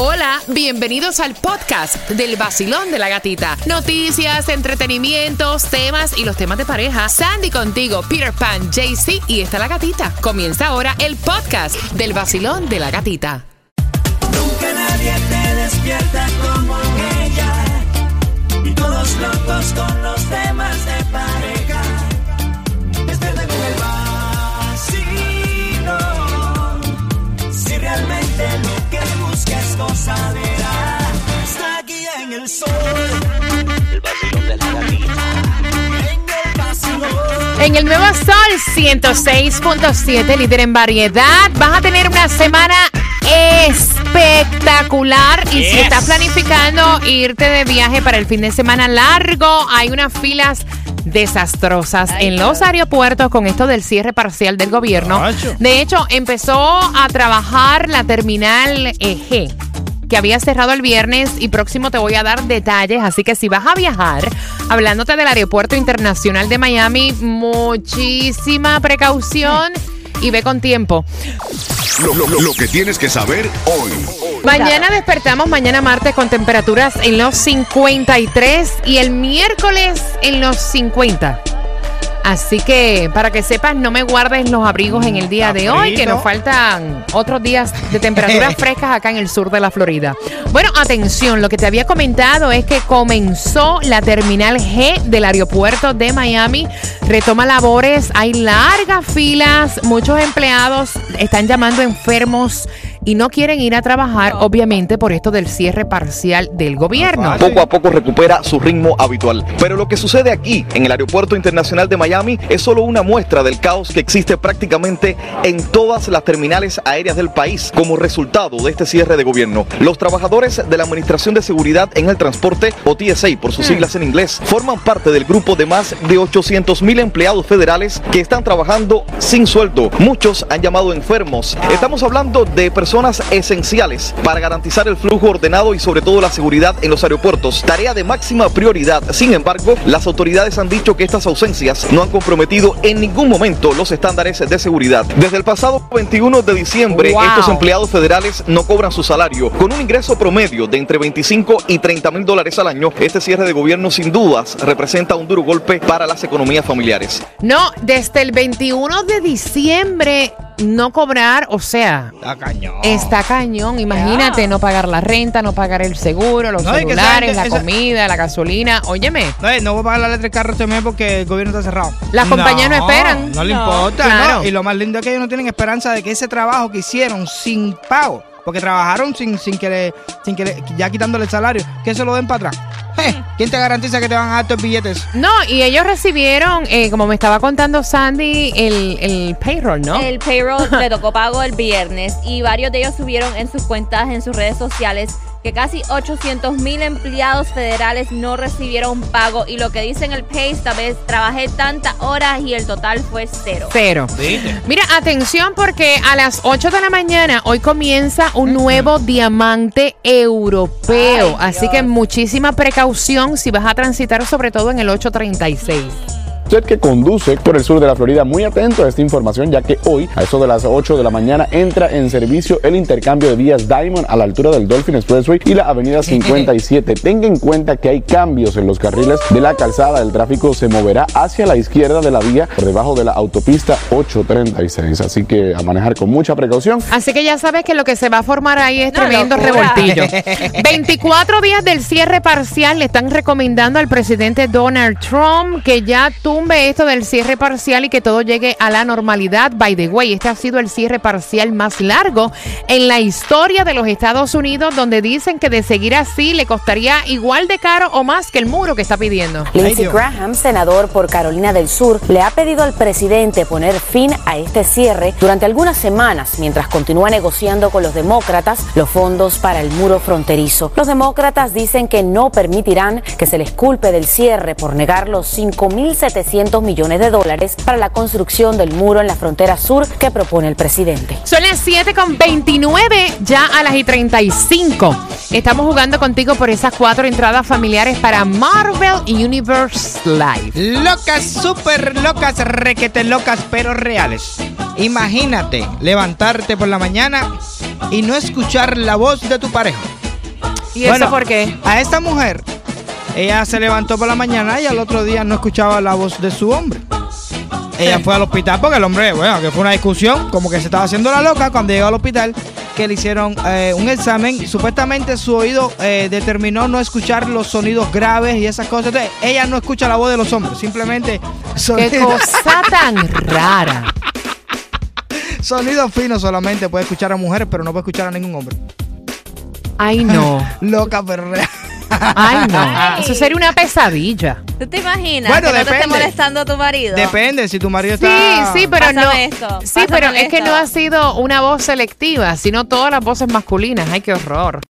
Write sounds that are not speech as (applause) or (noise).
Hola, bienvenidos al podcast del vacilón de la gatita. Noticias, entretenimientos, temas y los temas de pareja. Sandy contigo, Peter Pan, JC y está la gatita. Comienza ahora el podcast del vacilón de la gatita. Nunca nadie te despierta como ella. Y todos locos con los temas de pareja. El sol. El vacilón de la gatita. En el vacilón. En el nuevo Sol 106.7, líder en variedad, vas a tener una semana espectacular. Y si estás planificando irte de viaje para el fin de semana largo, hay unas filas desastrosas en los aeropuertos con esto del cierre parcial del gobierno. De hecho, empezó a trabajar la terminal EG que había cerrado el viernes y próximo te voy a dar detalles, así que si vas a viajar, hablándote del Aeropuerto Internacional de Miami, muchísima precaución y ve con tiempo. Lo, lo- lo- lo que tienes que saber hoy. Mañana despertamos, mañana martes, con temperaturas en los 53 y el miércoles en los 50. Así que para que sepas, no me guardes los abrigos en el día de hoy, que nos faltan otros días de temperaturas (laughs) frescas acá en el sur de la Florida. Bueno, atención, lo que te había comentado es que comenzó la terminal G del aeropuerto de Miami. Retoma labores, hay largas filas, muchos empleados están llamando enfermos y no quieren ir a trabajar, obviamente, por esto del cierre parcial del gobierno. fácil. poco a poco recupera su ritmo habitual. Pero lo que sucede aquí, en el Aeropuerto Internacional de Miami, es solo una muestra del caos que existe prácticamente en todas las terminales aéreas del país como resultado de este cierre de gobierno. Los trabajadores de la Administración de Seguridad en el Transporte, o TSA por sus siglas en inglés, forman parte del grupo de más de 800 mil empleados federales que están trabajando sin sueldo. Muchos han llamado enfermos. Estamos hablando de personas esenciales para garantizar el flujo ordenado y sobre todo la seguridad en los aeropuertos. Tarea de máxima prioridad. Sin embargo, las autoridades han dicho que estas ausencias no han comprometido en ningún momento los estándares de seguridad. Desde el pasado 21 de diciembre, Wow. estos empleados federales no cobran su salario. Con un ingreso promedio de entre 25 y 30 mil dólares al año, este cierre de gobierno sin dudas representa un duro golpe para las economías familiares. No, desde el 21 de diciembre no cobrar, o sea, Está cañón. Está cañón, imagínate no pagar la renta, no pagar el seguro, los No, esa celulares, gente- la esa- comida, la gasolina. Óyeme, No, no voy a pagar la letra del carro este mes porque el gobierno está cerrado. Las compañías no esperan. No le importa. claro. ¿no? Y lo más lindo es que ellos no tienen esperanza de que ese trabajo que hicieron sin pago, porque trabajaron sin, sin que le- sin que le- ya quitándole el salario, que se lo den para atrás. Je, ¿Quién te garantiza que te van a dar estos billetes? no, y ellos recibieron, eh, como me estaba contando Sandy, el, el payroll, ¿no? El payroll le tocó pago el viernes y varios de ellos subieron en sus cuentas, en sus redes sociales, que casi 800 mil empleados federales no recibieron pago y lo que dice en el pay esta vez trabajé tantas horas y el total fue cero. Cero. Mira, atención porque a las 8 de la mañana hoy comienza un nuevo diamante europeo. Ay, Así Dios. que muchísima precaución si vas a transitar, sobre todo en el 836. Usted que conduce por el sur de la Florida, muy atento a esta información, ya que hoy, a eso de las 8 de la mañana, entra en servicio el intercambio de vías Diamond a la altura del Dolphin Expressway y la avenida 57. (laughs) Tenga en cuenta que hay cambios en los carriles de la calzada. El tráfico se moverá hacia la izquierda de la vía, por debajo de la autopista 836. Así que a manejar con mucha precaución. Así que ya sabes que lo que se va a formar ahí es tremendo locura. revoltillo. (laughs) 24 días del cierre parcial le están recomendando al presidente Donald Trump que ya tumbe esto del cierre parcial y que todo llegue a la normalidad. By the way, este ha sido el cierre parcial más largo en la historia de los Estados Unidos, donde dicen que de seguir así le costaría igual de caro o más que el muro que está pidiendo. Lindsey. Graham, senador por Carolina del Sur, le ha pedido al presidente poner fin a este cierre durante algunas semanas mientras continúa negociando con los demócratas los fondos para el muro fronterizo. Los demócratas dicen que no permitirán que se les culpe del cierre por negar los 5.700 millones de dólares para la construcción del muro en la frontera sur que propone el presidente. Son las 7 con 29, ya a las y 35. Estamos jugando contigo por esas cuatro entradas familiares para Marvel Universe Live. Locas, súper locas, requete locas, pero reales. Imagínate levantarte por la mañana y no escuchar la voz de tu pareja. ¿Y eso por qué? A esta mujer, ella se levantó por la mañana y al otro día no escuchaba la voz de su hombre. Ella fue al hospital porque el hombre, bueno, que fue una discusión, como que se estaba haciendo la loca cuando llegó al hospital, que le hicieron eh, un examen. Supuestamente su oído eh, determinó no escuchar los sonidos graves y esas cosas. Entonces, ella no escucha la voz de los hombres, simplemente Qué sonido, cosa tan rara. (laughs) sonido fino solamente puede escuchar a mujeres, pero no puede escuchar a ningún hombre. Ay, no. (laughs) Loca, pero real. Ay, no. Ay. Eso sería una pesadilla. ¿Tú te imaginas Bueno, que no te esté molestando a tu marido? Depende, si tu marido Sí, está... sí, pero Pásame no. esto, sí, pero es que no ha sido una voz selectiva, sino todas las voces masculinas. Ay, qué horror.